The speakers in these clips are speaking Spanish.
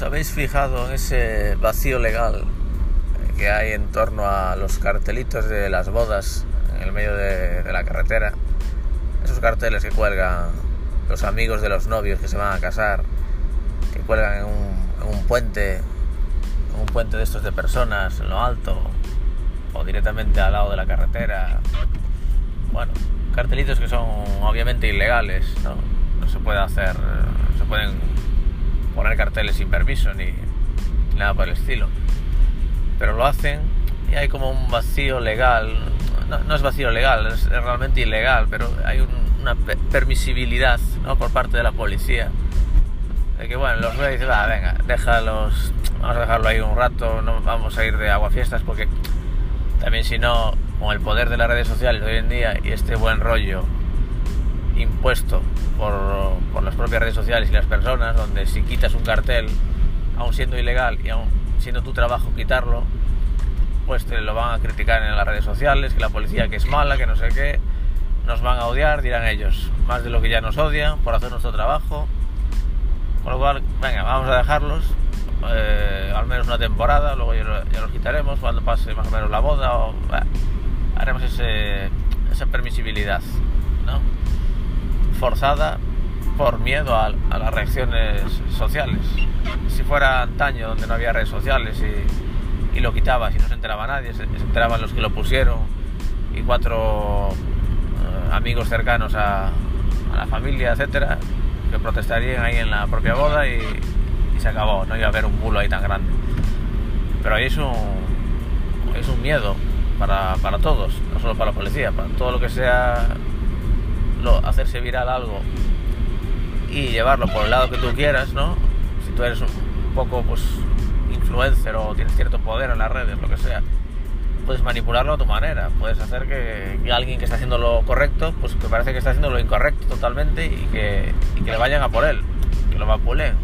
¿Os habéis fijado en ese vacío legal que hay en torno a los cartelitos de las bodas en el medio de, la carretera? Esos carteles que cuelgan los amigos de los novios que se van a casar, que cuelgan en un, puente, en un puente de estos de personas en lo alto o directamente al lado de la carretera. Bueno, cartelitos que son obviamente ilegales, ¿no? No se puede hacer, se pueden carteles sin permiso ni nada por el estilo. Pero lo hacen y hay como un vacío legal. No, es vacío legal, es, realmente ilegal, pero hay una permisibilidad ¿no? por parte de la policía. De que bueno, los y va, venga, déjalos, vamos a dejarlo ahí un rato, no vamos a ir de agua fiestas porque también si no, con el poder de las redes sociales hoy en día y este buen rollo impuesto por, las propias redes sociales y las personas, donde si quitas un cartel, aún siendo ilegal y aún siendo tu trabajo quitarlo, pues te lo van a criticar en las redes sociales, que la policía que es mala, que no sé qué, nos van a odiar, dirán ellos, más de lo que ya nos odian por hacer nuestro trabajo. Con lo cual, venga, vamos a dejarlos eh, al menos una temporada, luego ya, los quitaremos cuando pase más o menos la boda o haremos ese, esa permisibilidad, ¿no? Forzada por miedo a, las reacciones sociales. Si fuera antaño donde no había redes sociales y, lo quitabas y no se enteraba nadie, se, enteraban los que lo pusieron y cuatro eh, amigos cercanos a, la familia, etcétera, que protestarían ahí en la propia boda y, se acabó, no iba a haber un bulo ahí tan grande. Pero ahí es un, es un miedo para, para todos, no solo para la policía, para todo lo que sea hacerse viral algo y llevarlo por el lado que tú quieras, ¿no? Si tú eres un poco pues influencer o tienes cierto poder en las redes, lo que sea, puedes manipularlo a tu manera. Puedes hacer que, alguien que está haciendo lo correcto, pues que parece que está haciendo lo incorrecto totalmente y que, que le vayan a por él, que lo vapulen.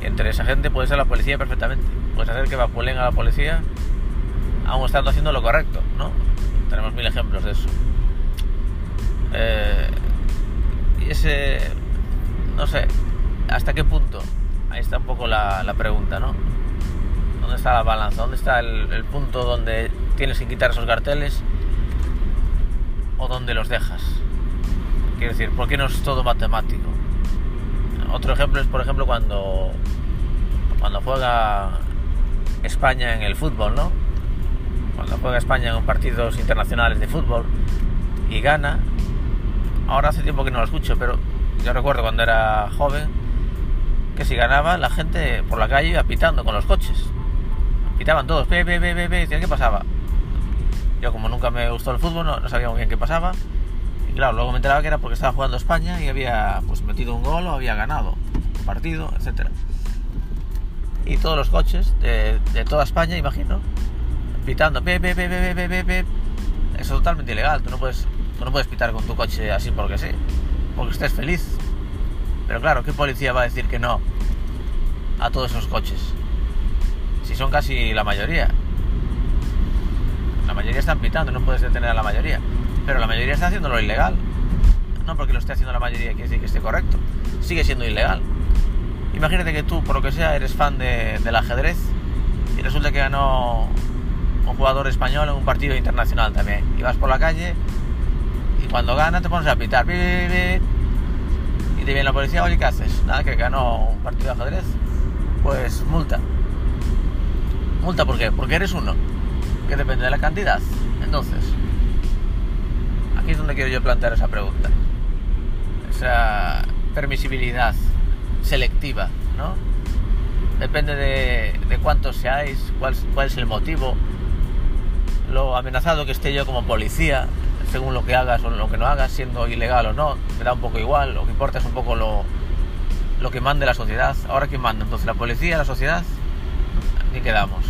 Y entre esa gente puede ser la policía perfectamente. Puedes hacer que vapulen a la policía aún estando haciendo lo correcto, ¿no? Tenemos mil ejemplos de eso. Eh, ese, no sé, ¿hasta qué punto? Ahí está un poco la, pregunta, ¿no? ¿Dónde está la balanza? ¿Dónde está el, punto donde tienes que quitar esos carteles o donde los dejas? Quiero decir, ¿por qué no es todo matemático? Otro ejemplo es, por ejemplo, cuando, cuando juega España en el fútbol, ¿no? Cuando juega España en partidos internacionales de fútbol y gana, ahora hace tiempo que no lo escucho, pero yo recuerdo cuando era joven que si ganaba la gente por la calle iba pitando con los coches. Pitaban todos, ve, ve, ve, ve, ¿qué pasaba? Yo como nunca me gustó el fútbol no, sabía muy bien qué pasaba. Y claro, luego me enteraba que era porque estaba jugando España y había pues metido un gol o había ganado un partido, etcétera. Y todos los coches de, toda España, imagino, pitando, ve, ve, ve, ve, ve, ve, ve. Eso es totalmente ilegal, tú no puedes no puedes pitar con tu coche así porque sí, porque estés feliz. Pero claro, ¿qué policía va a decir que no a todos esos coches? Si son casi la mayoría. La mayoría están pitando, no puedes detener a la mayoría. Pero la mayoría está haciendo lo ilegal. No porque lo esté haciendo la mayoría quiere decir que esté correcto. Sigue siendo ilegal. Imagínate que tú, por lo que sea, eres fan del ajedrez y resulta que ganó un jugador español en un partido internacional también. Y vas por la calle cuando gana te pones a pitar. Y te viene la policía, oye, ¿qué haces? Nada, que ganó un partido de ajedrez. Pues multa. ¿Multa por qué? Porque eres uno. Que depende de la cantidad. Entonces, aquí es donde quiero yo plantear esa pregunta. Esa permisibilidad selectiva, ¿no? Depende de, de cuántos seáis, cuál es el motivo, lo amenazado que esté yo como policía, según lo que hagas o lo que no hagas, siendo ilegal o no, me da un poco igual, lo que importa es un poco lo, lo que mande la sociedad. Ahora quién manda, entonces la policía, la sociedad, ni quedamos.